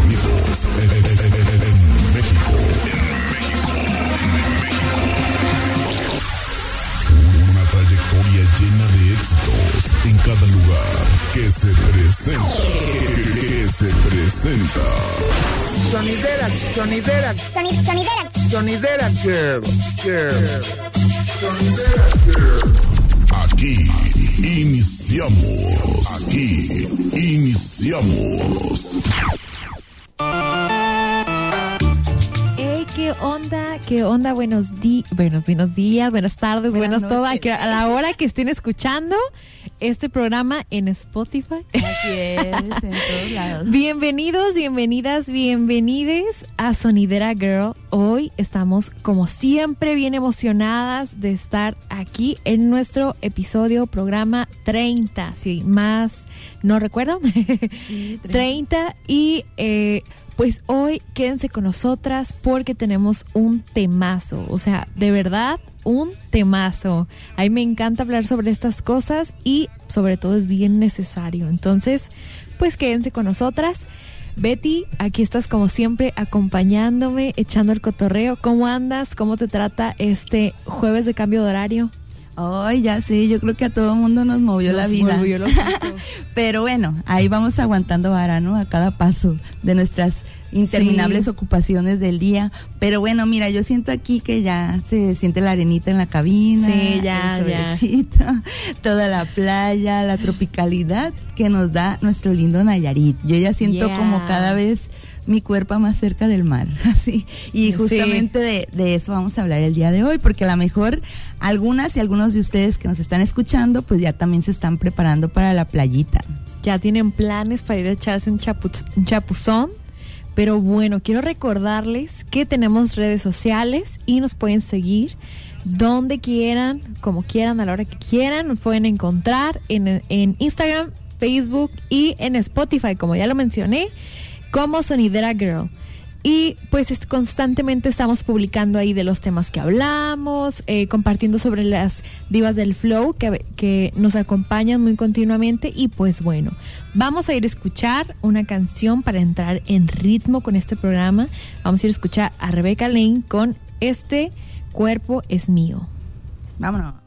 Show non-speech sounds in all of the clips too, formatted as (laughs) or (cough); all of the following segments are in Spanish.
sonidos en, en- en- en- en México. Una trayectoria llena de éxitos en cada lugar que se presenta. Que se presenta. Sonidera, sonidera, sonidera girl, girl. Sonidera girl. Aquí iniciamos. Aquí iniciamos. Onda? ¿Qué onda? Buenos días, buenos, buenos días, buenas tardes, Buenas buenas todo. A, la hora que estén escuchando este programa en Spotify. Así es, en (laughs) todos lados. Bienvenidos, bienvenidas, bienvenides a Sonidera Girl. Hoy estamos, como siempre, bien emocionadas de estar aquí en nuestro episodio, programa 30. Sí, más, no recuerdo. (laughs) Sí, 30 y eh, pues hoy quédense con nosotras porque tenemos un temazo, o sea, de verdad un temazo. A mí me encanta hablar sobre estas cosas y sobre todo es bien necesario. Entonces, pues quédense con nosotras. Betty, aquí estás como siempre acompañándome, echando el cotorreo. ¿Cómo andas? ¿Cómo te trata este jueves de cambio de horario? Ay, ya sé, yo creo que a todo mundo nos movió la vida. volvió loquitos. (laughs) Pero bueno, ahí vamos aguantando vara, ¿no? A cada paso de nuestras interminables Sí. ocupaciones del día. Pero bueno, mira, yo siento aquí que ya se siente la arenita en la cabina, Sí, ya, el ya. solecito, (laughs) toda la playa, la tropicalidad que nos da nuestro lindo Nayarit. Yo ya siento Yeah. como cada vez mi cuerpo más cerca del mar, (laughs) así. Y Sí. justamente de, de eso vamos a hablar el día de hoy, porque a lo mejor algunas y algunos de ustedes que nos están escuchando, pues ya también se están preparando para la playita. ya tienen planes para ir a echarse un, chapu- un chapuzón. Pero bueno, quiero recordarles que tenemos redes sociales y nos pueden seguir donde quieran, como quieran, a la hora que quieran. Nos pueden encontrar en, en Instagram, Facebook y en Spotify, como ya lo mencioné, como Sonidera Girl. Y pues es- constantemente estamos publicando ahí de los temas que hablamos, eh, compartiendo sobre las divas del flow que, que nos acompañan muy continuamente. Y pues bueno, vamos a ir a escuchar una canción para entrar en ritmo con este programa. Vamos a ir a escuchar a Rebecca Lane con Este cuerpo es mío. Vámonos.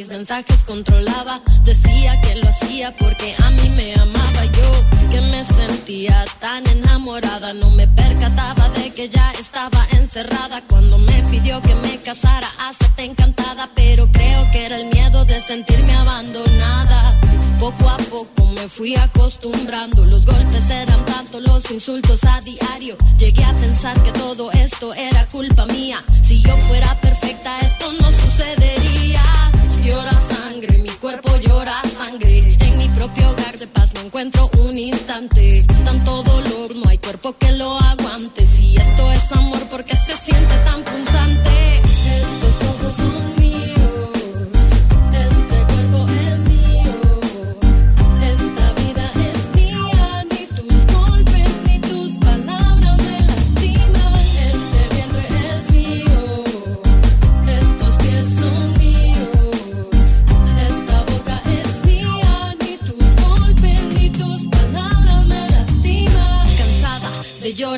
Mis mensajes controlaba. Decía que lo hacía porque a mí me amaba yo, que me sentía tan enamorada. No me percataba de que ya estaba encerrada cuando me pidió que me casara. Hasta encantada, pero creo que era el miedo de sentirme abandonada. Poco a poco me fui acostumbrando, los golpes eran tanto, los insultos a diario. Llegué a pensar que todo esto era culpa mía. Si yo fuera Tanto dolor, no hay cuerpo que lo aguante. Si esto es amor,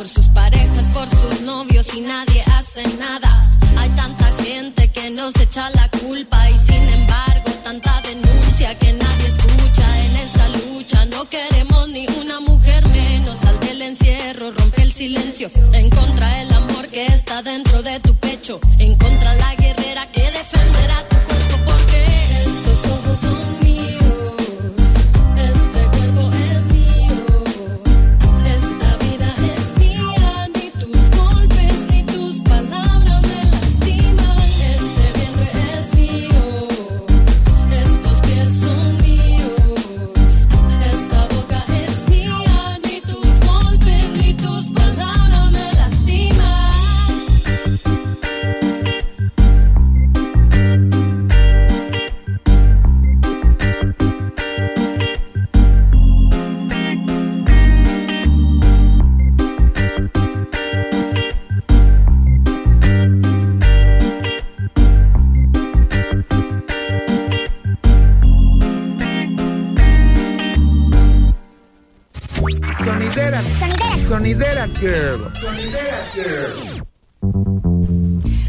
por sus parejas, por sus novios y nadie hace nada. Hay tanta gente que nos echa la culpa y sin embargo tanta denuncia que nadie escucha en esta lucha. No queremos ni una mujer menos. Sal del encierro, rompe el silencio. En contra el amor que está dentro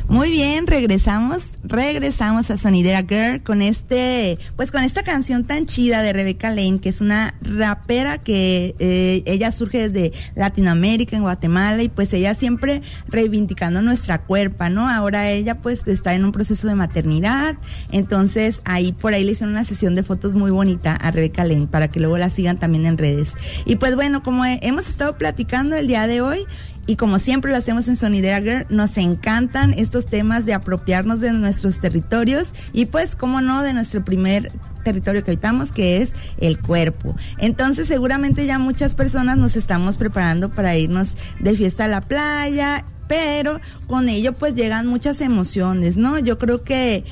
Muy bien, regresamos, regresamos a Sonidera Girl con este, pues con esta canción tan chida de Rebecca Lane, que es una rapera que eh, ella surge desde Latinoamérica, en Guatemala, y pues ella siempre reivindicando nuestra cuerpa, ¿no? Ahora ella pues está en un proceso de maternidad, entonces ahí por ahí le hicieron una sesión de fotos muy bonita a Rebecca Lane para que luego la sigan también en redes. Y pues bueno, como he- hemos estado platicando el día de hoy, y como siempre lo hacemos en Sonidera Girl, nos encantan estos temas de apropiarnos de nuestros territorios y pues, cómo no, de nuestro primer territorio que habitamos, que es el cuerpo. Entonces, seguramente ya muchas personas nos estamos preparando para irnos de fiesta a la playa, pero con ello pues llegan muchas emociones, ¿no? Yo creo que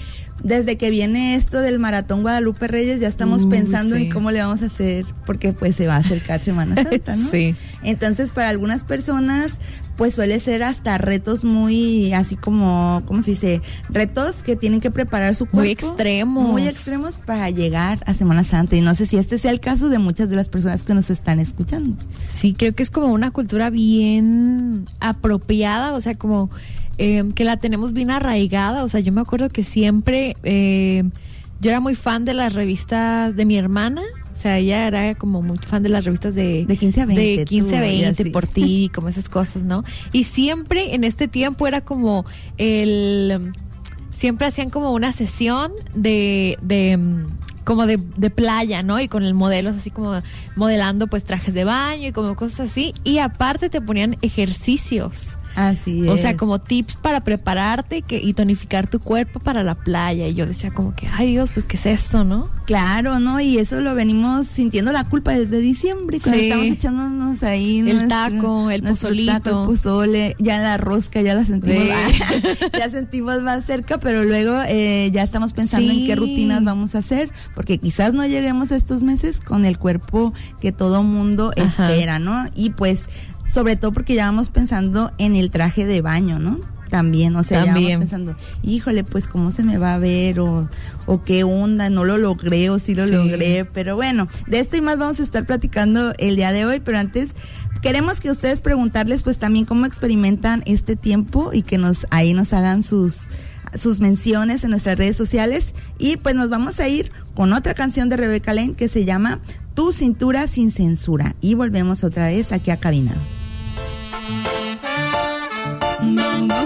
desde que viene esto del maratón Guadalupe Reyes ya estamos Uh, pensando sí. en cómo le vamos a hacer porque pues se va a acercar Semana (laughs) Santa, ¿no? Sí. Entonces, para algunas personas, pues suele ser hasta retos muy, así como, ¿cómo se dice? Retos que tienen que preparar su cuerpo. Muy extremos. Muy extremos para llegar a Semana Santa. Y no sé si este sea el caso de muchas de las personas que nos están escuchando. Sí, creo que es como una cultura bien apropiada, o sea, como eh, que la tenemos bien arraigada. O sea, yo me acuerdo que siempre eh, yo era muy fan de las revistas de mi hermana. O sea, ella era como muy fan de las revistas de, De 15 a 20, de 15 a tú, y 20 así. por ti, como esas cosas, ¿no? Y siempre en este tiempo era como el siempre hacían como una sesión de, de como de, de playa, ¿no? Y con el modelo así como modelando pues trajes de baño y como cosas así. Y aparte te ponían ejercicios. Así es. O sea, como tips para prepararte que, y tonificar tu cuerpo para la playa. Y yo decía como que, ay Dios, pues qué es esto, ¿no? Claro, ¿no? Y eso lo venimos sintiendo la culpa desde diciembre, cuando Sí. estamos echándonos ahí El taco, el pozolito. taco, el pozole, ya la rosca, ya la sentimos, Sí. (laughs) ya sentimos más cerca, pero luego eh, ya estamos pensando en qué rutinas vamos a hacer, porque quizás no lleguemos a estos meses con el cuerpo que todo mundo Ajá. espera, ¿no? Y pues, sobre todo porque ya vamos pensando en el traje de baño, ¿no? También, o sea, ya vamos pensando, híjole, pues cómo se me va a ver o, o qué onda, no lo logré o sí lo Sí. logré, pero bueno, de esto y más vamos a estar platicando el día de hoy, pero antes queremos que ustedes preguntarles pues también cómo experimentan este tiempo y que nos ahí nos hagan sus sus menciones en nuestras redes sociales y pues nos vamos a ir con otra canción de Rebeca Lane que se llama Tu cintura sin censura y volvemos otra vez aquí a cabina. Escucha el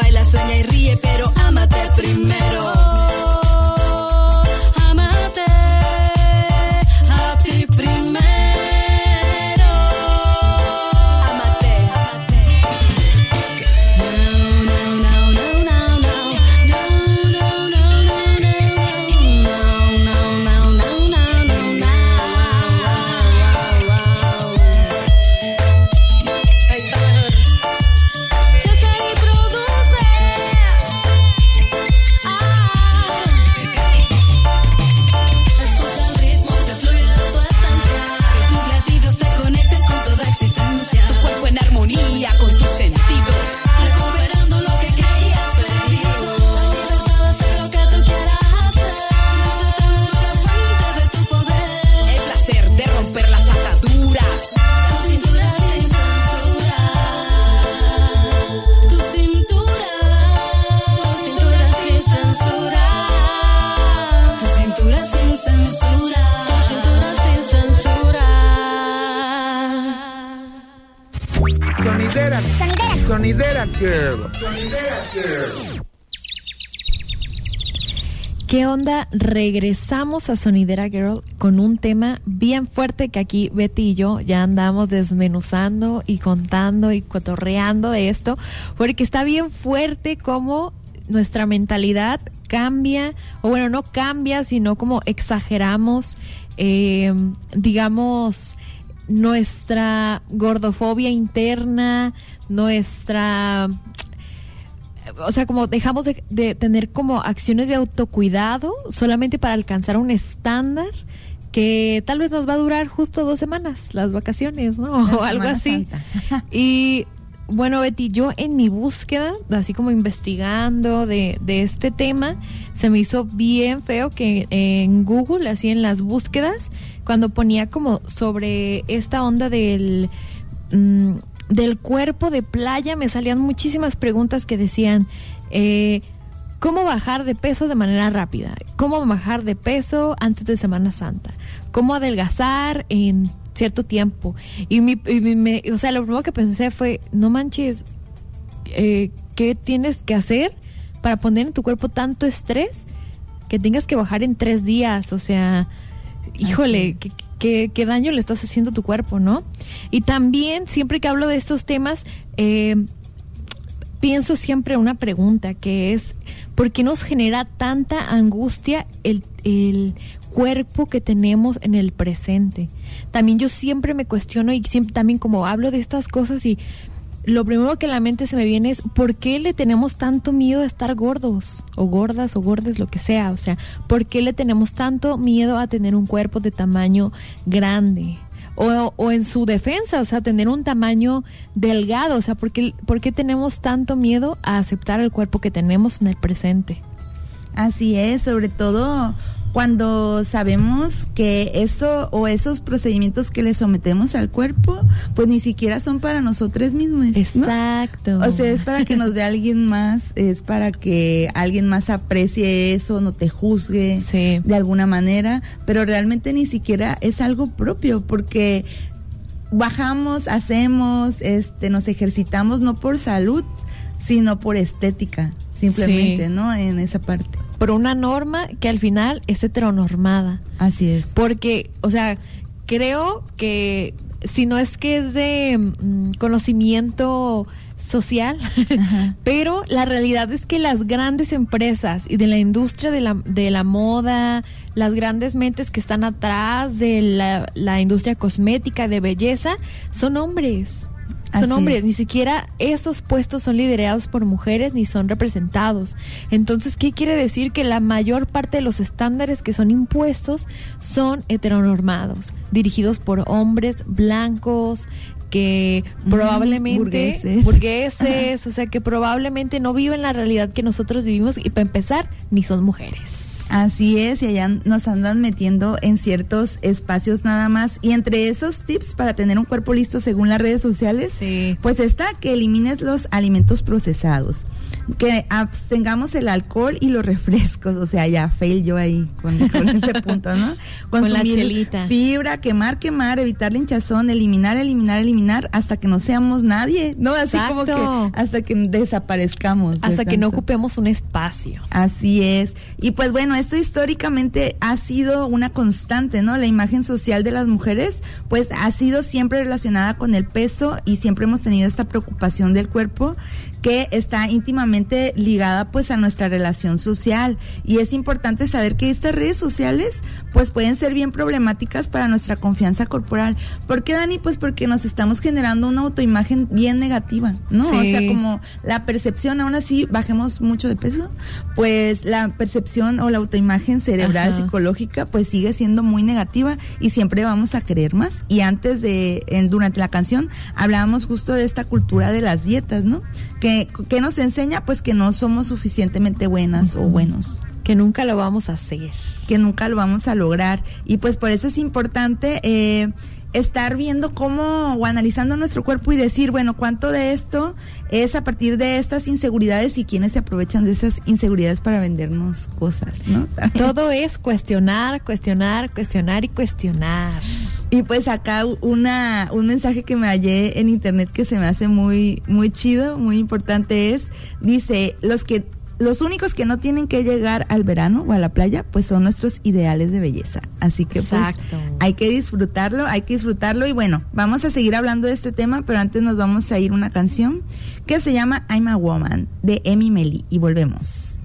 Baila, sueña y ríe, pero regresamos a Sonidera Girl con un tema bien fuerte que aquí Betty y yo ya andamos desmenuzando y contando y cotorreando de esto, porque está bien fuerte como nuestra mentalidad cambia, o bueno, no cambia, sino como exageramos, eh, digamos, nuestra gordofobia interna, nuestra o sea, como dejamos de, tener como acciones de autocuidado solamente para alcanzar un estándar que tal vez nos va a durar justo dos semanas, las vacaciones, ¿no? (laughs) O algo así. (laughs) y bueno, Betty, yo en mi búsqueda, así como investigando de, de, este tema, se me hizo bien feo que en Google, así en las búsquedas, cuando ponía como sobre esta onda del... Mm, del cuerpo de playa me salían muchísimas preguntas que decían, eh, ¿cómo bajar de peso de manera rápida? ¿Cómo bajar de peso antes de Semana Santa? ¿Cómo adelgazar en cierto tiempo? Y, mi, y me, o sea, lo primero que pensé fue, no manches, eh, ¿qué tienes que hacer para poner en tu cuerpo tanto estrés que tengas que bajar en tres días? O sea, híjole, ¿qué, qué, daño le estás haciendo a tu cuerpo, ¿no? Y también, siempre que hablo de estos temas, eh, pienso siempre una pregunta que es, ¿por qué nos genera tanta angustia el, el cuerpo que tenemos en el presente? También yo siempre me cuestiono y siempre, también como hablo de estas cosas y lo primero que a la mente se me viene es ¿por qué le tenemos tanto miedo a estar gordos o gordas o gordes, lo que sea? O sea, ¿por qué le tenemos tanto miedo a tener un cuerpo de tamaño grande? O, en su defensa, o sea, tener un tamaño delgado, o sea, ¿por ¿por qué tenemos tanto miedo a aceptar el cuerpo que tenemos en el presente? Así es, sobre todo cuando sabemos que eso o esos procedimientos que le sometemos al cuerpo, pues ni siquiera son para nosotros mismos. ¿no? Exacto. O sea, es para que nos vea alguien más, es para que alguien más aprecie eso, no te juzgue Sí. de alguna manera, pero realmente ni siquiera es algo propio, porque bajamos, hacemos, este, nos ejercitamos no por salud, sino por estética, simplemente, Sí. ¿no? En esa parte. Por una norma que al final es heteronormada. Así es. Porque, o sea, creo que si no es que es de mm, conocimiento social, Ajá. (laughs) pero la realidad es que las grandes empresas y de la industria de la, de la moda, las grandes mentes que están atrás de la, la industria cosmética, de belleza, son hombres. Son Así hombres, es. ni siquiera esos puestos son liderados por mujeres ni son representados. Entonces, ¿qué quiere decir? Que la mayor parte de los estándares que son impuestos son heteronormados, dirigidos por hombres blancos que Mm, probablemente burgueses. burgueses, o sea, que probablemente no viven la realidad que nosotros vivimos y para empezar, ni son mujeres. Así es, y allá nos andan metiendo en ciertos espacios nada más. Y entre esos tips para tener un cuerpo listo según las redes sociales, Sí. pues está que elimines los alimentos procesados, que abstengamos el alcohol y los refrescos, o sea, ya fail yo ahí con, con (laughs) ese punto, ¿no? Con la chelita. fibra, quemar, quemar, evitar la hinchazón, eliminar, eliminar, eliminar, hasta que no seamos nadie, ¿no? Así como Exacto. que hasta que desaparezcamos. de Hasta que no ocupemos un espacio. Así es. Y pues bueno, esto históricamente ha sido una constante, ¿no? La imagen social de las mujeres, pues ha sido siempre relacionada con el peso y siempre hemos tenido esta preocupación del cuerpo que está íntimamente ligada pues a nuestra relación social y es importante saber que estas redes sociales pues pueden ser bien problemáticas para nuestra confianza corporal. ¿Por qué Dani? Pues porque nos estamos generando una autoimagen bien negativa, ¿no? O sea, como la percepción, aún así bajemos mucho de peso, pues la percepción o la autoimagen cerebral, Ajá. psicológica, pues sigue siendo muy negativa y siempre vamos a querer más. Y antes de, en, durante la canción, hablábamos justo de esta cultura de las dietas, ¿no? Que, que nos enseña pues que no somos suficientemente buenas o buenos Que nunca lo vamos a hacer. que nunca lo vamos a lograr. Y pues por eso es importante eh, estar viendo cómo o analizando nuestro cuerpo y decir, bueno, cuánto de esto es a partir de estas inseguridades y quiénes se aprovechan de esas inseguridades para vendernos cosas, ¿no? (laughs) También. Todo es cuestionar, cuestionar, cuestionar y cuestionar. Y pues acá una, un mensaje que me hallé en internet que se me hace muy, muy chido, muy importante es, dice, los que los únicos que no tienen que llegar al verano o a la playa, pues son nuestros ideales de belleza. Así que pues hay que disfrutarlo, hay que disfrutarlo. Y bueno, vamos a seguir hablando de este tema, pero antes nos vamos a ir una canción que se llama I'm a Woman de Emi Meli y volvemos.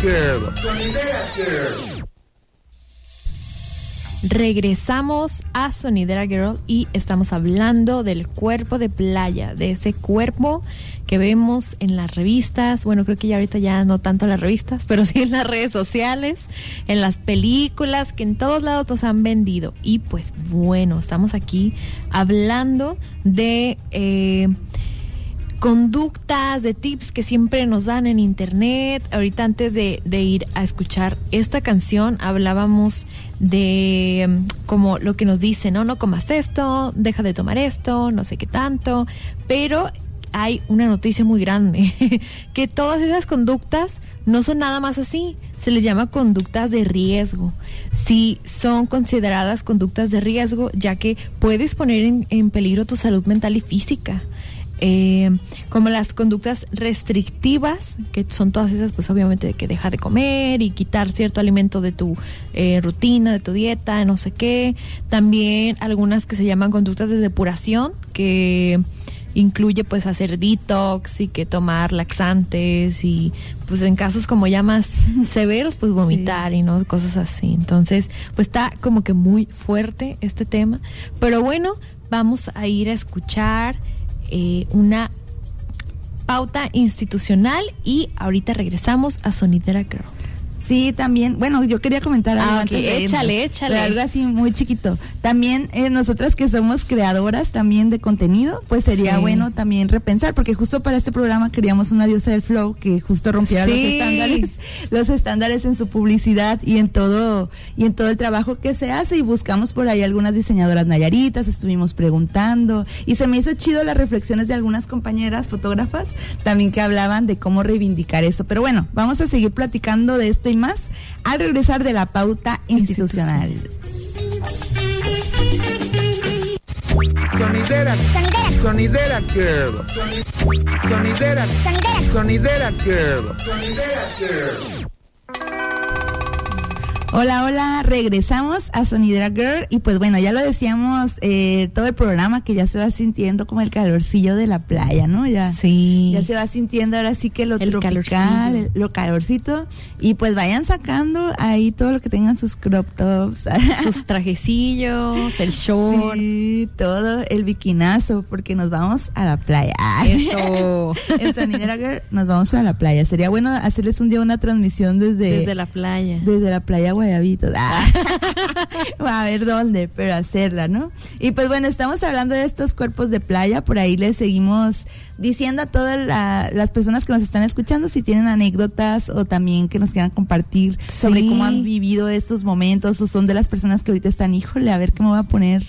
Sonidera Girl. Regresamos a Sonidera Girl y estamos hablando del cuerpo de playa, de ese cuerpo que vemos en las revistas, bueno, creo que ya ahorita ya no tanto en las revistas, (laughs) pero sí en las redes sociales, en las películas, que en todos lados nos han vendido. Y pues bueno, estamos aquí hablando de... eh, conductas, de tips que siempre nos dan en internet. Ahorita antes de, ir a escuchar esta canción hablábamos de mm, como lo que nos dicen, ¿no? No comas esto, deja de tomar esto, no sé qué tanto, pero hay una noticia muy grande, (laughs) que todas esas conductas no son nada más así, se les llama conductas de riesgo. Sí son consideradas conductas de riesgo, ya que puedes poner en peligro tu salud mental y física. Eh, como las conductas restrictivas, que son todas esas, pues obviamente de que deja de comer y quitar cierto alimento de tu eh, rutina, de tu dieta, no sé qué. También algunas que se llaman conductas de depuración, que incluye pues hacer detox y que tomar laxantes y pues en casos como ya más severos pues vomitar y no cosas así. Entonces pues está como que muy fuerte este tema. Pero bueno vamos a ir a escuchar eh, una pauta institucional y ahorita regresamos a Sonidera Girl. Sí, también, bueno, yo quería comentar algo Ah, antes irnos, échale, échale. Algo así muy chiquito. También eh, nosotras que somos creadoras también de contenido, pues sería Sí. bueno también repensar, porque justo para este programa queríamos una diosa del flow que justo rompiera los estándares, los estándares en su publicidad y en todo y en todo el trabajo que se hace y buscamos por ahí algunas diseñadoras nayaritas, estuvimos preguntando y se me hizo chido las reflexiones de algunas compañeras fotógrafas también que hablaban de cómo reivindicar eso. Pero bueno, vamos a seguir platicando de esto y más al regresar de la pauta institucional. Sonidera. Sonidera Girl. Sonidera. Sonidera Girl. Sonidera Girl. Hola, hola, regresamos a Sonidera Girl y pues bueno, ya lo decíamos eh, todo el programa que ya se va sintiendo como el calorcillo de la playa, ¿no? Ya, Sí. ya se va sintiendo ahora sí que lo El tropical, calorcillo. el- lo calorcito y pues vayan sacando ahí todo lo que tengan sus crop tops. (laughs) Sus trajecillos, el short. Sí, todo el bikinazo porque nos vamos a la playa. (laughs) Eso. en Sonidera Girl nos vamos a la playa. Sería bueno hacerles un día una transmisión desde Desde la playa. desde la playa Guayabitos. Ah. (laughs) a ver dónde, pero hacerla, ¿no? Y pues bueno, estamos hablando de estos cuerpos de playa. Por ahí les seguimos diciendo a todas la- las personas que nos están escuchando si tienen anécdotas o también que nos quieran compartir sobre cómo han vivido estos momentos o son de las personas que ahorita están, híjole, a ver qué me voy a poner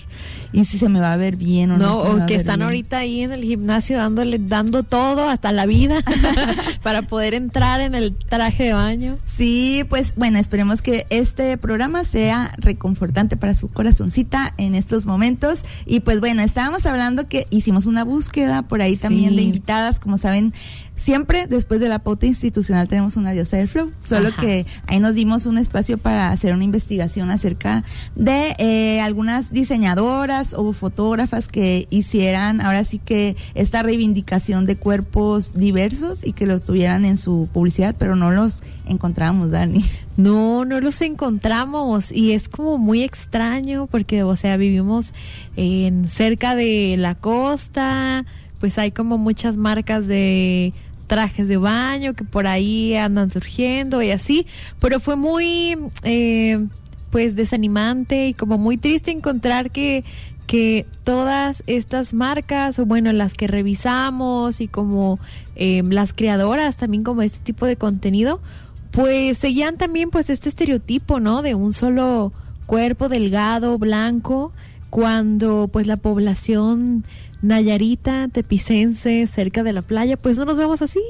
y si se me va a ver bien o no. No, o que están bien. ahorita ahí en el gimnasio dándole, dando todo hasta la vida (laughs) para poder entrar en el traje de baño. Sí, pues bueno, esperemos que este programa sea reconfortante para su corazoncita en estos momentos. Y pues bueno, estábamos hablando que hicimos una búsqueda por ahí también de Invitadas, como saben. Siempre después de la pauta institucional tenemos una diosa del flow, solo Ajá. que ahí nos dimos un espacio para hacer una investigación acerca de eh, algunas diseñadoras o fotógrafas que hicieran ahora sí que esta reivindicación de cuerpos diversos y que los tuvieran en su publicidad, pero no los encontramos, Dani. No, no los encontramos y es como muy extraño porque, o sea, vivimos en cerca de la costa, pues hay como muchas marcas de trajes de baño que por ahí andan surgiendo y así, pero fue muy, eh, pues, desanimante y como muy triste encontrar que que todas estas marcas o bueno las que revisamos y como eh, las creadoras también como este tipo de contenido pues seguían también pues este estereotipo, ¿no? De un solo cuerpo delgado, blanco, cuando pues la población nayarita, tepicense, cerca de la playa, pues no nos vemos así.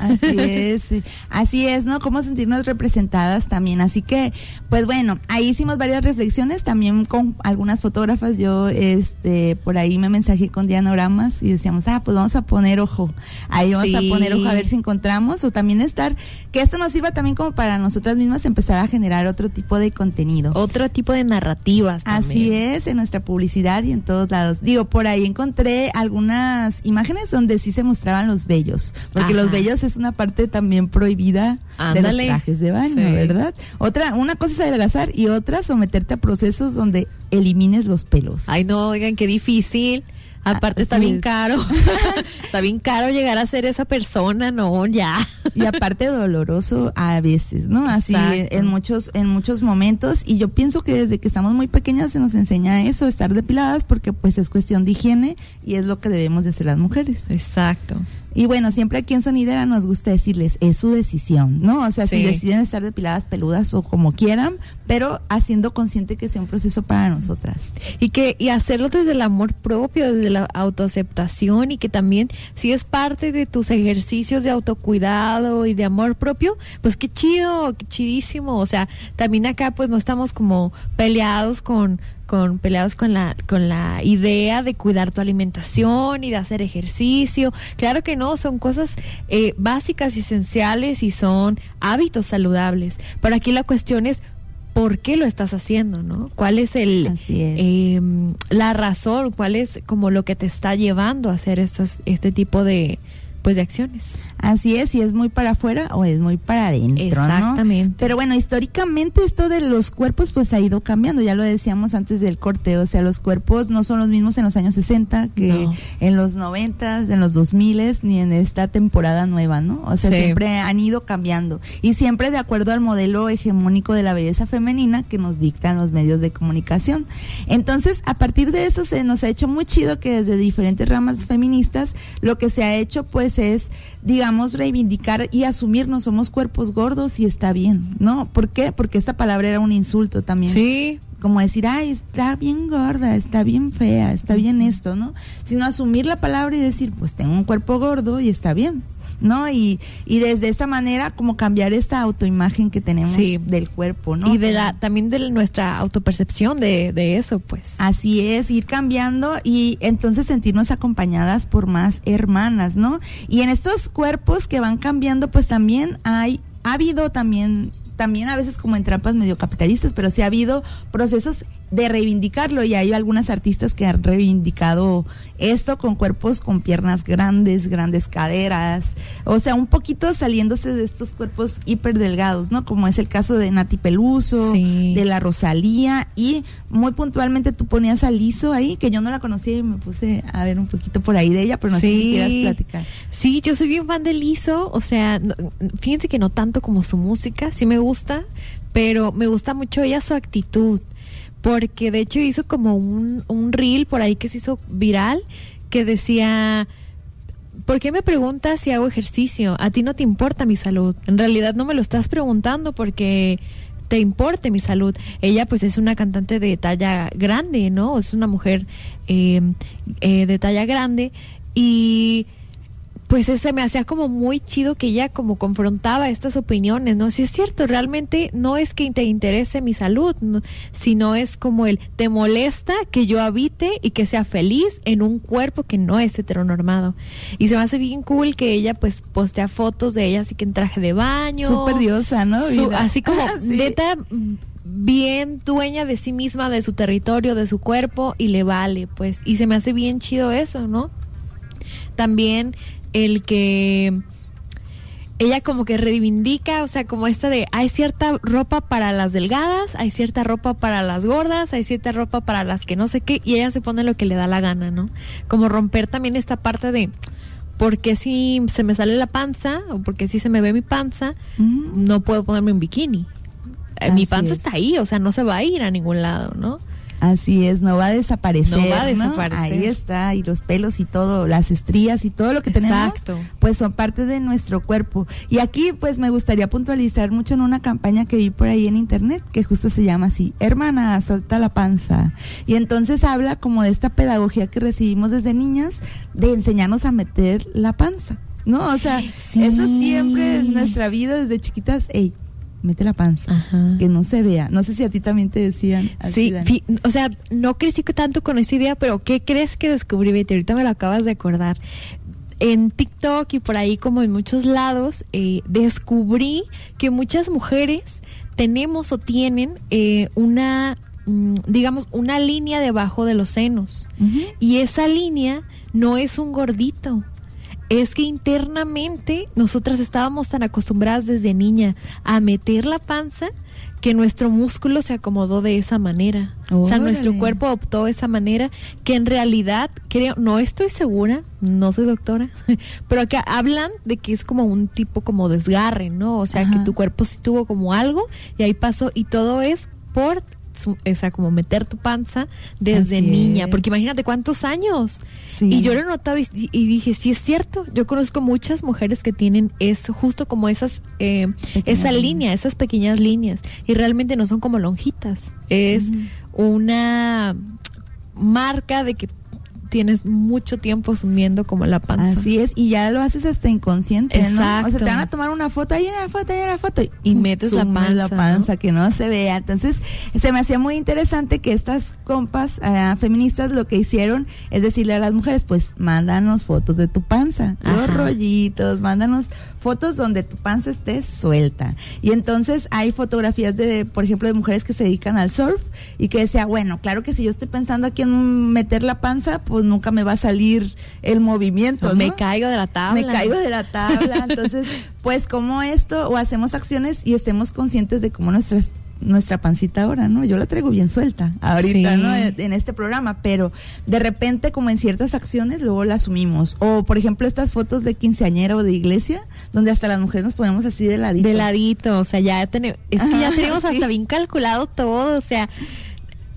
Así es, sí. así es, ¿no? Cómo sentirnos representadas también. Así que, pues bueno, ahí hicimos varias reflexiones también con algunas fotógrafas. Yo, este, por ahí me mensajé con Diana Oramas y decíamos, ah, pues vamos a poner ojo. Ahí vamos Sí. a poner ojo a ver si encontramos o también estar, que esto nos sirva también como para nosotras mismas empezar a generar otro tipo de contenido. Otro tipo de narrativas también. Así es, en nuestra publicidad y en todos lados. Digo, por ahí encontré algunas imágenes donde sí se mostraban los vellos, porque Ajá. los es una parte también prohibida de los Ándale. trajes de baño, Sí. ¿verdad? Otra, una cosa es adelgazar y otra someterte a procesos donde elimines los pelos. Ay, no, oigan, qué difícil. Aparte Ah, está sí bien caro. (laughs) está bien caro llegar a ser esa persona, no, ya. y aparte doloroso a veces, ¿no? Así Exacto. en muchos en muchos momentos y yo pienso que desde que estamos muy pequeñas se nos enseña eso, estar depiladas porque pues es cuestión de higiene y es lo que debemos de hacer las mujeres. Exacto. Y bueno, siempre aquí en Sonidera nos gusta decirles, es su decisión, ¿no? O sea, si deciden estar depiladas, peludas o como quieran, pero haciendo consciente que sea un proceso para nosotras. Y que y hacerlo desde el amor propio, desde la autoaceptación y que también si es parte de tus ejercicios de autocuidado y de amor propio, pues qué chido, qué chidísimo, o sea, también acá pues no estamos como peleados con con peleados con la con la idea de cuidar tu alimentación y de hacer ejercicio. Claro que no, son cosas eh, básicas y esenciales y son hábitos saludables. Pero aquí la cuestión es por qué lo estás haciendo, ¿no? ¿Cuál es el es. eh, la razón? ¿Cuál es como lo que te está llevando a hacer estas este tipo de pues de acciones? Así es, si es muy para afuera o es muy para adentro, ¿no? Exactamente. Pero bueno, históricamente esto de los cuerpos pues ha ido cambiando, ya lo decíamos antes del corte, o sea, los cuerpos no son los mismos en los años 60 que No. en los 90, en los 2000 ni en esta temporada nueva, ¿no? O sea, Sí. siempre han ido cambiando y siempre de acuerdo al modelo hegemónico de la belleza femenina que nos dictan los medios de comunicación. Entonces, a partir de eso se nos ha hecho muy chido que desde diferentes ramas feministas lo que se ha hecho pues es, digamos, reivindicar y asumirnos somos cuerpos gordos y está bien, ¿no? ¿Por qué? Porque esta palabra era un insulto también Sí, como decir, ay, está bien gorda, está bien fea, está bien esto, ¿no? Sino asumir la palabra y decir, pues tengo un cuerpo gordo y está bien, ¿no? Y, y desde esa manera como cambiar esta autoimagen que tenemos Sí. del cuerpo, ¿no? y de la también de nuestra autopercepción de, de eso, pues. Así es, ir cambiando y entonces sentirnos acompañadas por más hermanas, ¿no? Y en estos cuerpos que van cambiando, pues también hay, ha habido también también a veces como en trampas medio capitalistas, pero sí ha habido procesos de reivindicarlo y hay algunas artistas que han reivindicado esto con cuerpos con piernas grandes, grandes caderas, o sea, un poquito saliéndose de estos cuerpos hiper delgados, ¿no? Como es el caso de Nati Peluso, Sí. de la Rosalía y muy puntualmente tú ponías a Lizo ahí, que yo no la conocía y me puse a ver un poquito por ahí de ella, pero no sé si quieras platicar. Sí, yo soy bien fan de Lizzo, o sea, no- fíjense que no tanto como su música, sí me gusta, pero me gusta mucho ella su actitud, porque de hecho hizo como un, un reel por ahí que se hizo viral que decía, ¿por qué me preguntas si hago ejercicio? A ti no te importa mi salud. En realidad no me lo estás preguntando porque te importe mi salud. Ella pues es una cantante de talla grande, ¿no? Es una mujer eh, eh, de talla grande y pues ese me hacía como muy chido que ella como confrontaba estas opiniones, ¿no? Si es cierto, realmente no es que te interese mi salud, no, sino es como el te molesta que yo habite y que sea feliz en un cuerpo que no es heteronormado. Y se me hace bien cool que ella pues postea fotos de ella así que en traje de baño. Súper diosa, ¿no? Su- así como (laughs) Sí. neta bien dueña de sí misma, de su territorio, de su cuerpo y le vale, pues. Y se me hace bien chido eso, ¿no? También el que ella como que reivindica, o sea, como esta de hay cierta ropa para las delgadas, hay cierta ropa para las gordas, hay cierta ropa para las que no sé qué, y ella se pone lo que le da la gana, ¿no? Como romper también esta parte de ¿por qué si se me sale la panza o porque si se me ve mi panza, Mm. no puedo ponerme un bikini? Eh, mi panza es. está ahí, o sea, no se va a ir a ningún lado, ¿no? Así es, no va a desaparecer. No va a ¿no? desaparecer. Ahí está, y los pelos y todo, las estrías y todo lo que Exacto. tenemos, pues son parte de nuestro cuerpo. Y aquí, pues me gustaría puntualizar mucho en una campaña que vi por ahí en internet, que justo se llama así, hermana, solta la panza. Y entonces habla como de esta pedagogía que recibimos desde niñas, de enseñarnos a meter la panza. ¿No? O sea, Sí. eso siempre en nuestra vida desde chiquitas, hey, mete la panza, Ajá. que no se vea. No sé si a ti también te decían. así, Sí, o sea, no crecí tanto con esa idea, pero ¿qué crees que descubrí, Betty? Ahorita me lo acabas de acordar. En TikTok y por ahí como en muchos lados, eh, descubrí que muchas mujeres tenemos o tienen eh, una, mm, digamos, una línea debajo de los senos. Y esa línea no es un gordito. Es que internamente nosotras estábamos tan acostumbradas desde niña a meter la panza que nuestro músculo se acomodó de esa manera. O sea, nuestro cuerpo optó de esa manera que en realidad creo, no estoy segura, no soy doctora, (laughs) pero que hablan de que es como un tipo como desgarre, ¿no? O sea, que tu cuerpo sí tuvo como algo y ahí pasó y todo es por o sea, como meter tu panza desde Así niña, es. porque imagínate cuántos años. Sí. Y yo lo he notado y, y dije, sí es cierto, yo conozco muchas mujeres que tienen eso, justo como esas, eh, esa línea, esas pequeñas líneas, y realmente no son como lonjitas, es una marca de que tienes mucho consumiendo sumiendo como la panza. Así es, y ya lo haces hasta inconsciente, ¿no? O Exacto. sea, te van a tomar una foto, ahí viene la foto, ahí viene la foto. Y metes la sumes la panza, panza, que no se vea. Entonces, se me hacía muy interesante que estas compas eh, feministas lo que hicieron es decirle a las mujeres, pues, mándanos fotos de tu panza, los rollitos, mándanos fotos donde tu panza esté suelta. Y entonces hay fotografías de, por ejemplo, de mujeres que se dedican al surf y que decía, bueno, claro que si yo estoy pensando aquí en meter la panza, pues nunca me va a salir el movimiento. Me caigo de la tabla. Me caigo de la tabla. Entonces, (laughs) pues como esto, o hacemos acciones y estemos conscientes de cómo nuestras nuestra pancita ahora, ¿no? Yo la traigo bien suelta ahorita, Sí. ¿no? En este programa, pero de repente como en ciertas acciones luego la asumimos. O por ejemplo estas fotos de quinceañera o de iglesia, donde hasta las mujeres nos ponemos así de ladito. De ladito, o sea, ya tenemos, es que ya tenemos (laughs) sí. hasta bien calculado todo, o sea,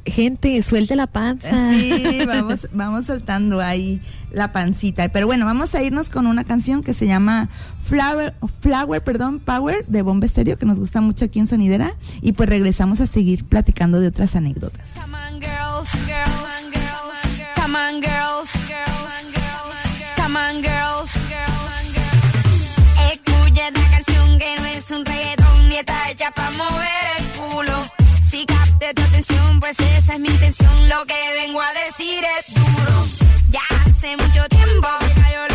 gente, suelte la panza. Sí, (laughs) vamos, vamos soltando ahí la pancita. Pero bueno, vamos a irnos con una canción que se llama Flower, Flower, perdón, Power de Bomba Estéreo, que nos gusta mucho aquí en Sonidera. Y pues regresamos a seguir platicando de otras anécdotas. Come on, girls, girls, girls, come on, girls, come on, girls, Escucha esta canción que no es un reggaetón ni está hecha para mover el culo. Pues esa es mi intención. Lo que vengo a decir es duro. Ya hace mucho tiempo que callo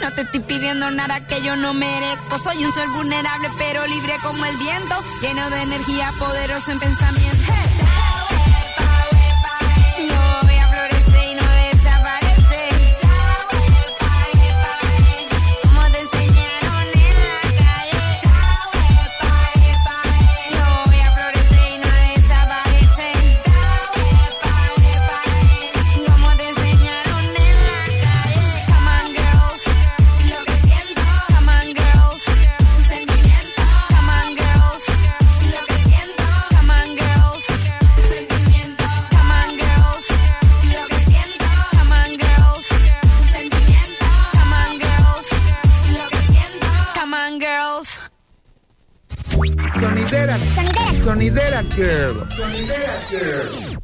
No te estoy pidiendo nada que yo no merezco. Soy un ser vulnerable pero libre como el viento, lleno de energía, poderoso en pensamiento. Girl. Sonidera Girl.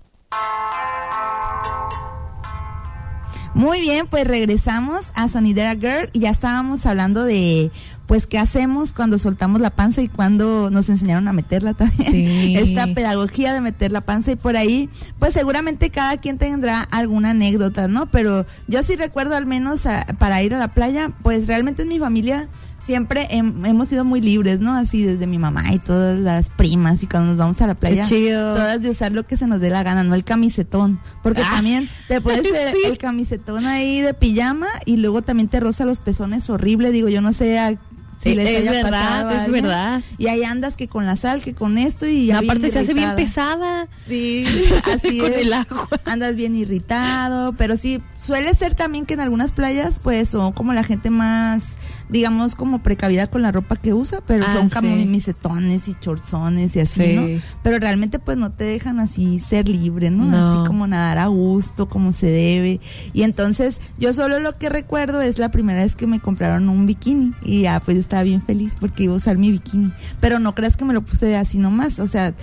Muy bien, pues regresamos a Sonidera Girl y ya estábamos hablando de pues qué hacemos cuando soltamos la panza y cuando nos enseñaron a meterla también. Sí. (laughs) Esta pedagogía de meter la panza y por ahí, pues seguramente cada quien tendrá alguna anécdota, ¿no? Pero yo sí recuerdo al menos a- para ir a la playa, pues realmente en mi familia siempre hem- hemos sido muy libres, ¿no? Así desde mi mamá y todas las primas y cuando nos vamos a la playa, chido. todas de usar lo que se nos dé la gana, no el camisetón, porque Ah. también te puedes (laughs) hacer Sí. el camisetón ahí de pijama y luego también te roza los pezones horrible, digo, yo no sé a- si les es haya verdad, es verdad. Y ahí andas que con la sal, que con esto y aparte se hace bien pesada. Sí, (laughs) así Con es. el agua. Andas bien irritado, pero sí, suele ser también que en algunas playas, pues, son como la gente más, digamos, como precavida con la ropa que usa, pero Ah, son como sí. misetones y chorzones y así, Sí. ¿no? Pero realmente, pues, no te dejan así ser libre, ¿no? No. Así como nadar a gusto, como se debe. Y entonces, yo solo lo que recuerdo es la primera vez que me compraron un bikini y ya, pues, estaba bien feliz porque iba a usar mi bikini. Pero no creas que me lo puse así nomás, o sea...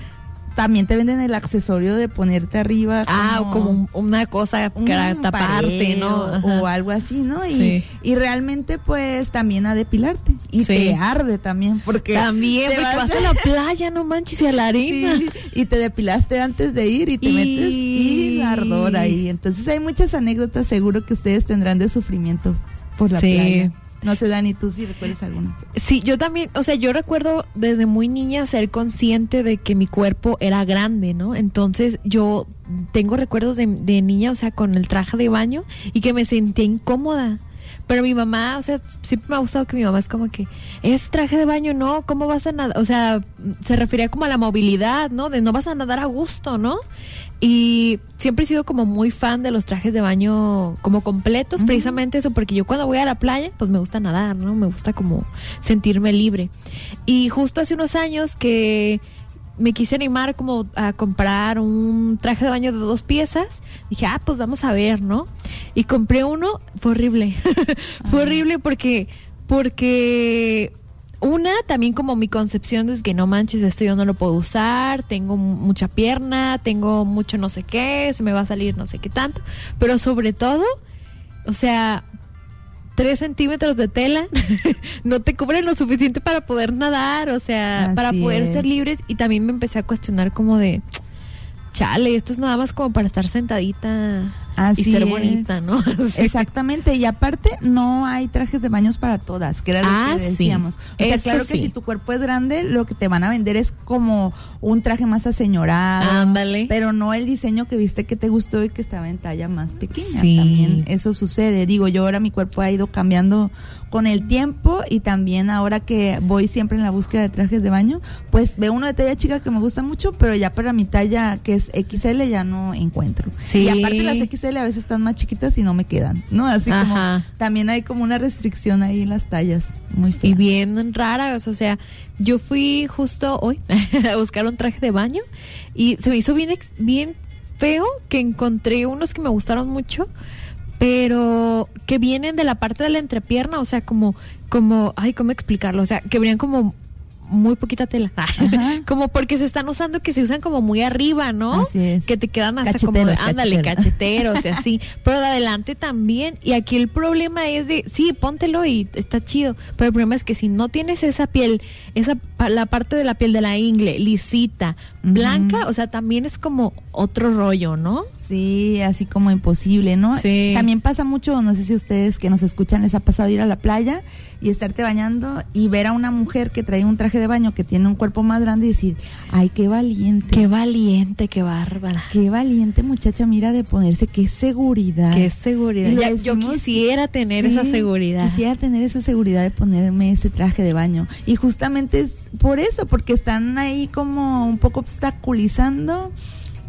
También te venden el accesorio de ponerte arriba. Ah, como un- una cosa un para taparte, ¿no? o- Ajá. O, algo así, ¿no? Y, Sí. y realmente pues también a depilarte. Y Sí. te arde también porque También, te porque vas a la (laughs) playa, no manches, y a la arena. Sí, y te depilaste antes de ir y te Y- metes y la ardor ahí. Entonces hay muchas anécdotas seguro que ustedes tendrán de sufrimiento por la Sí. playa. No sé, Dani, tú si recuerdas alguna. Sí, yo también, o sea, yo recuerdo desde muy niña ser consciente de que mi cuerpo era grande, ¿no? Entonces yo tengo recuerdos de, de niña, o sea, con el traje de baño y que me sentía incómoda. Pero mi mamá, o sea, siempre me ha gustado que mi mamá es como que, es traje de baño, ¿no? ¿Cómo vas a nadar? O sea, se refería como a la movilidad, ¿no? De no vas a nadar a gusto, ¿no? Y siempre he sido como muy fan de los trajes de baño como completos, precisamente eso, porque yo cuando voy a la playa, pues me gusta nadar, ¿no? Me gusta como sentirme libre. Y justo hace unos años que me quise animar como a comprar un traje de baño de dos piezas. Dije, ah, pues vamos a ver, ¿no? Y compré uno, fue horrible. (laughs) fue horrible porque, porque una, también como mi concepción es que no manches, esto yo no lo puedo usar, tengo mu- mucha pierna, tengo mucho no sé qué, se me va a salir no sé qué tanto, pero sobre todo, o sea, tres centímetros de tela (laughs) no te cubren lo suficiente para poder nadar, o sea, Así para poder es. ser libres y también me empecé a cuestionar como de, chale, esto es nada más como para estar sentadita Así y ser es. bonita, ¿no? (laughs) Sí. Exactamente, y aparte no hay trajes de baños para todas, que era lo Ah, que sí. decíamos. O sea, Eso claro que sí. si tu cuerpo es grande, lo que te van a vender es como un traje más aseñorado. Ándale. Pero no el diseño que viste que te gustó y que estaba en talla más pequeña. Sí. También eso sucede. Digo, yo ahora mi cuerpo ha ido cambiando con el tiempo y también ahora que voy siempre en la búsqueda de trajes de baño, pues veo uno de talla chica que me gusta mucho, pero ya para mi talla que es XL ya no encuentro. Sí. Y aparte las XL a veces están más chiquitas y no me quedan, ¿no? Así como Ajá. también hay como una restricción ahí en las tallas, muy fea. y bien raras. O sea, yo fui justo hoy (laughs) a buscar un traje de baño y se me hizo bien, bien feo que encontré unos que me gustaron mucho, pero que vienen de la parte de la entrepierna, o sea, como, como, ay, ¿cómo explicarlo? O sea, que venían como muy poquita tela. (laughs) como porque se están usando que se usan como muy arriba, ¿no? Así es. Que te quedan hasta como, Cacheteros, ándale, cacheteros. cacheteros y así. (laughs) Pero de adelante también. Y aquí el problema es de, sí, póntelo y está chido. Pero el problema es que si no tienes esa piel, esa la parte de la piel de la ingle, lisita, blanca, o sea, también es como otro rollo, ¿no? Sí, así como imposible, ¿no? Sí. También pasa mucho, no sé si ustedes que nos escuchan les ha pasado ir a la playa y estarte bañando y ver a una mujer que trae un traje de baño que tiene un cuerpo más grande y decir, ay, qué valiente. Qué valiente, qué bárbara. Qué valiente muchacha, mira de ponerse, qué seguridad. Qué seguridad. Ya- yo quisiera tener Sí, esa seguridad. Quisiera tener esa seguridad de ponerme ese traje de baño. Y justamente es por eso, porque están ahí como un poco obstaculizando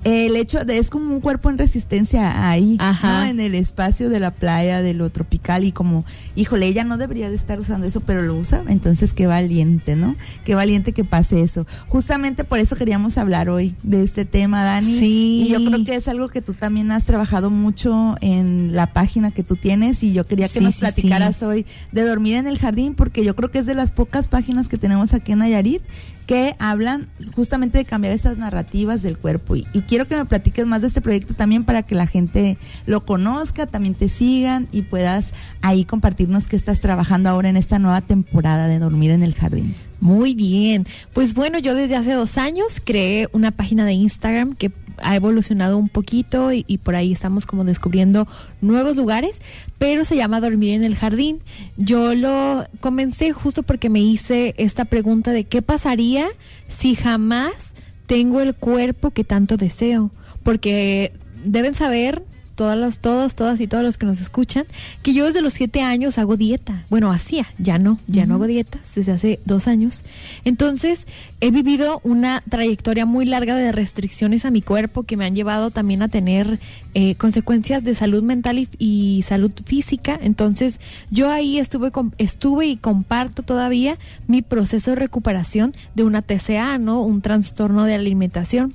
el hecho de es como un cuerpo en resistencia ahí. ¿no? En el espacio de la playa, de lo tropical y como, híjole, ella no debería de estar usando eso, pero lo usa, entonces qué valiente, ¿no? Qué valiente que pase eso. Justamente por eso queríamos hablar hoy de este tema, Dani. Sí. Y yo creo que es algo que tú también has trabajado mucho en la página que tú tienes y yo quería que Sí, nos sí, platicaras sí. hoy de dormir en el jardín porque yo creo que es de las pocas páginas que tenemos aquí en Nayarit que hablan justamente de cambiar esas narrativas del cuerpo y, y quiero que me platiques más de este proyecto también para que la gente lo conozca, también te sigan y puedas ahí compartirnos qué estás trabajando ahora en esta nueva temporada de dormir en el jardín. Muy bien. Pues bueno, yo desde hace dos años creé una página de Instagram que ha evolucionado un poquito y, por ahí estamos como descubriendo nuevos lugares, pero se llama Dormir en el Jardín. Yo lo comencé justo porque me hice esta pregunta de qué pasaría si jamás tengo el cuerpo que tanto deseo, porque deben saber todos los, todos, todas y todos los que nos escuchan, que yo desde los siete años hago dieta. Bueno, hacía, ya no, ya no hago dietas desde hace dos años. Entonces, he vivido una trayectoria muy larga de restricciones a mi cuerpo que me han llevado también a tener eh, consecuencias de salud mental y, y salud física. Entonces, yo ahí estuve, estuve y comparto todavía mi proceso de recuperación de una TCA, ¿no? Un trastorno de alimentación.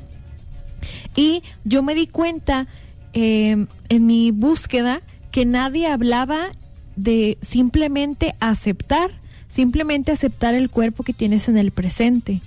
Y yo me di cuenta eh, en mi búsqueda que nadie hablaba de simplemente aceptar, simplemente aceptar el cuerpo que tienes en el presente.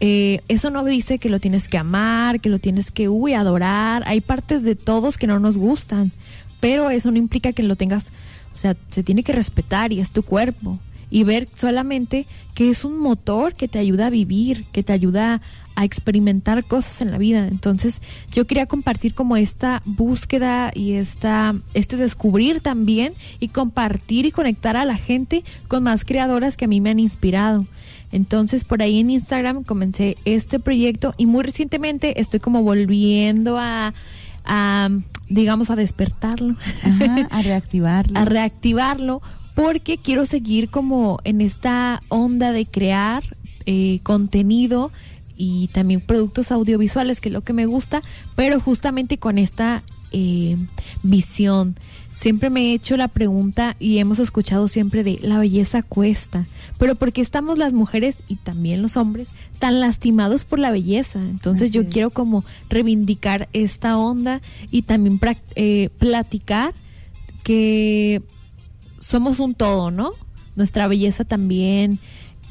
Eh, eso no dice que lo tienes que amar, que lo tienes que uy, adorar. Hay partes de todos que no nos gustan, pero eso no implica que lo tengas, o sea, se tiene que respetar y es tu cuerpo. Y ver solamente que es un motor que te ayuda a vivir, que te ayuda a experimentar cosas en la vida. Entonces, yo quería compartir como esta búsqueda y esta, este descubrir también y compartir y conectar a la gente con más creadoras que a mí me han inspirado. Entonces, por ahí en Instagram comencé este proyecto y muy recientemente estoy como volviendo a, a digamos, a despertarlo. Ajá, (laughs) a reactivarlo. a reactivarlo porque quiero seguir como en esta onda de crear eh, contenido y también productos audiovisuales, que es lo que me gusta, pero justamente con esta eh, visión. Siempre me he hecho la pregunta y hemos escuchado siempre de la belleza cuesta, pero ¿por qué estamos las mujeres y también los hombres tan lastimados por la belleza? Entonces Así yo es. quiero como reivindicar esta onda y también eh, platicar que somos un todo, ¿no? Nuestra belleza también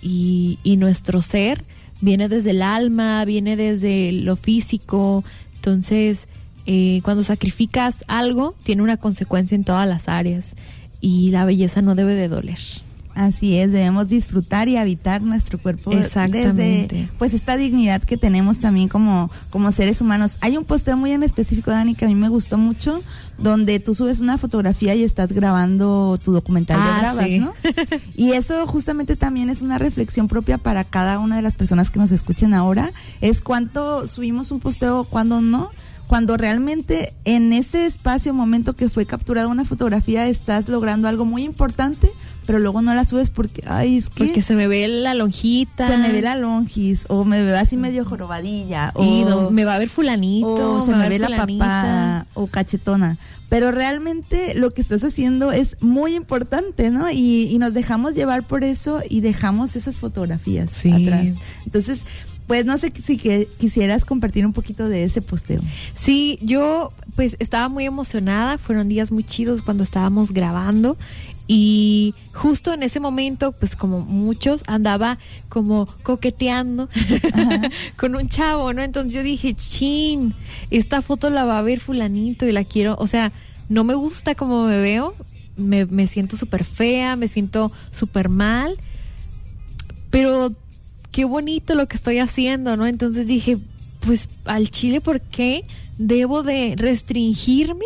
y, y nuestro ser viene desde el alma, viene desde lo físico. Entonces, eh, cuando sacrificas algo, tiene una consecuencia en todas las áreas y la belleza no debe de doler. Así es, debemos disfrutar y habitar nuestro cuerpo desde pues esta dignidad que tenemos también como, como seres humanos. Hay un posteo muy en específico, Dani, que a mí me gustó mucho, donde tú subes una fotografía y estás grabando tu documental Ah, de grabas, sí. ¿no? Y eso justamente también es una reflexión propia para cada una de las personas que nos escuchen ahora, es cuánto subimos un posteo, cuándo no. Cuando realmente en ese espacio, momento que fue capturada una fotografía, estás logrando algo muy importante, pero luego no la subes porque, ay, es que Porque se me ve la lonjita. se me ve la longis, o me veo así medio jorobadilla, o, Y no- me va a ver fulanito. o se me ve la fulanita. papada, o cachetona. Pero realmente lo que estás haciendo es muy importante, ¿no? Y, y nos dejamos llevar por eso y dejamos esas fotografías Sí. atrás. Entonces, pues no sé si que, quisieras compartir un poquito de ese posteo. Sí, yo pues estaba muy emocionada, fueron días muy chidos cuando estábamos grabando y justo en ese momento, pues como muchos, andaba como coqueteando (laughs) con un chavo, ¿no? Entonces yo dije, chin, esta foto la va a ver fulanito y la quiero, o sea, no me gusta como me veo, me, me siento súper fea, me siento súper mal, pero qué bonito lo que estoy haciendo, ¿no? Entonces dije, pues al chile, ¿por qué debo de restringirme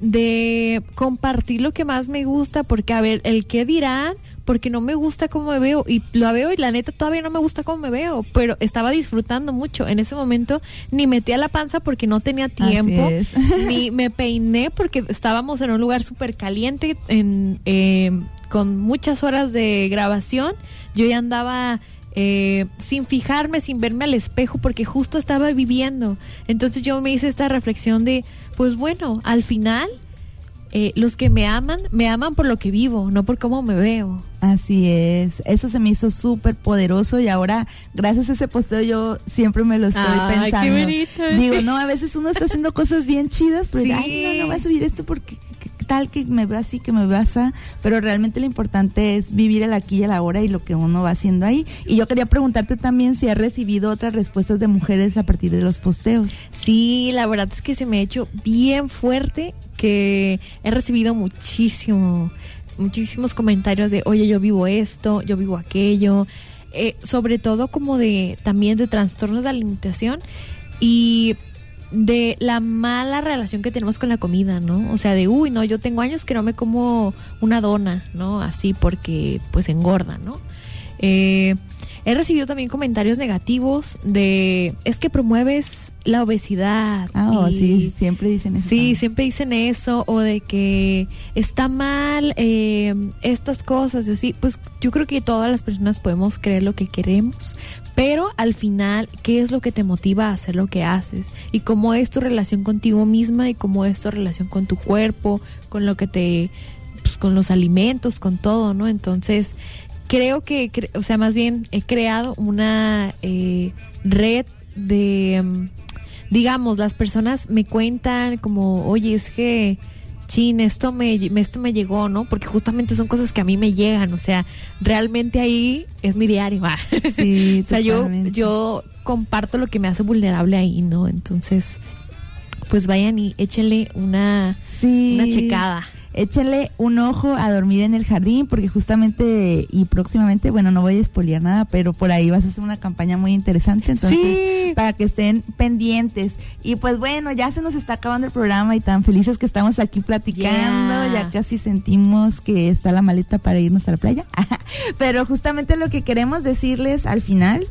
de compartir lo que más me gusta? Porque, a ver, el qué dirán, porque no me gusta cómo me veo y lo veo y la neta todavía no me gusta cómo me veo, pero estaba disfrutando mucho. En ese momento ni metí a la panza porque no tenía tiempo, (laughs) ni me peiné porque estábamos en un lugar súper caliente, en, eh, con muchas horas de grabación. Yo ya andaba eh, sin fijarme, sin verme al espejo, porque justo estaba viviendo. Entonces yo me hice esta reflexión de, pues bueno, al final eh, los que me aman, me aman por lo que vivo, no por cómo me veo. Así es, eso se me hizo súper poderoso y ahora gracias a ese posteo yo siempre me lo estoy Ay, qué pensando. bonito. Digo, no, a veces uno está haciendo cosas bien chidas, pero Sí. ay, no, no voy a subir esto porque tal que me veo así, que me veo así, pero realmente lo importante es vivir el aquí y el ahora y lo que uno va haciendo ahí. Y yo quería preguntarte también si has recibido otras respuestas de mujeres a partir de los posteos. Sí, la verdad es que se me ha hecho bien fuerte que he recibido muchísimo, muchísimos comentarios de, oye, yo vivo esto, yo vivo aquello, eh, sobre todo como de también de trastornos de alimentación y de la mala relación que tenemos con la comida, ¿no? O sea, de, uy, no, yo tengo años que no me como una dona, ¿no? Así porque pues engorda, ¿no? Eh, he recibido también comentarios negativos de, es que promueves la obesidad. Ah, oh, sí, siempre dicen eso. Sí, también. siempre dicen eso, o de que está mal eh, estas cosas, y así. Pues yo creo que todas las personas podemos creer lo que queremos, pero al final, ¿qué es lo que te motiva a hacer lo que haces? Y cómo es tu relación contigo misma y cómo es tu relación con tu cuerpo, con lo que te. Pues, con los alimentos, con todo, ¿no? Entonces, creo que, o sea, más bien he creado una eh, red de, mm, digamos, las personas me cuentan como, oye, es que, chin, esto me, esto me llegó, ¿no? Porque justamente son cosas que a mí me llegan, o sea, realmente ahí es mi diario, va. Sí, (laughs) o sea, yo, yo comparto lo que me hace vulnerable ahí, ¿no? Entonces, pues vayan y échenle una, Sí. una checada. Échenle un ojo a dormir en el jardín porque justamente y próximamente, bueno, no voy a espolear nada, pero por ahí vas a hacer una campaña muy interesante, entonces Sí. para que estén pendientes. Y pues bueno, ya se nos está acabando el programa y tan felices que estamos aquí platicando, Yeah. ya casi sentimos que está la maleta para irnos a la playa. (laughs) pero justamente lo que queremos decirles al final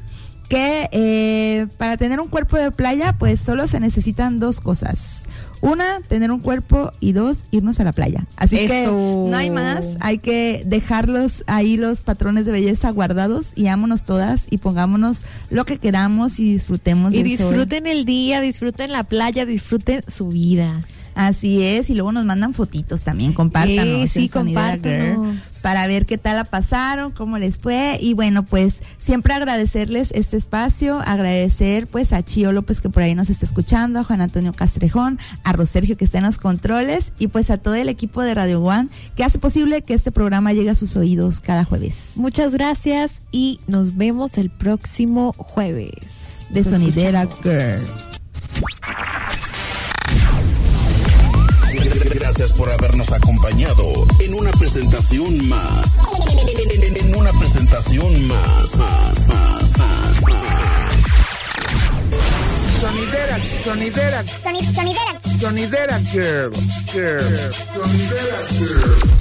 que eh, para tener un cuerpo de playa, pues solo se necesitan dos cosas. Una, tener un cuerpo y dos, irnos a la playa. Así que no hay más, hay que dejarlos ahí los patrones de belleza guardados y ámonos todas y pongámonos lo que queramos y disfrutemos Y del sol. disfruten el día, disfruten la playa, disfruten su vida. Así es, y luego nos mandan fotitos también, compártanos. Eh, sí, compártanos. Girl, para ver qué tal la pasaron, cómo les fue. Y bueno, pues siempre agradecerles este espacio, agradecer pues a Chío López que por ahí nos está escuchando, a Juan Antonio Castrejón, a Rosergio que está en los controles y pues a todo el equipo de Radio One que hace posible que este programa llegue a sus oídos cada jueves. Muchas gracias y nos vemos el próximo jueves. De Sonidera. Girl. Gracias por habernos acompañado en una presentación más. En una presentación más. más, más, más, más. Sonidera, sonidera, sonidera, sonidera girl, girl, sonidera girl.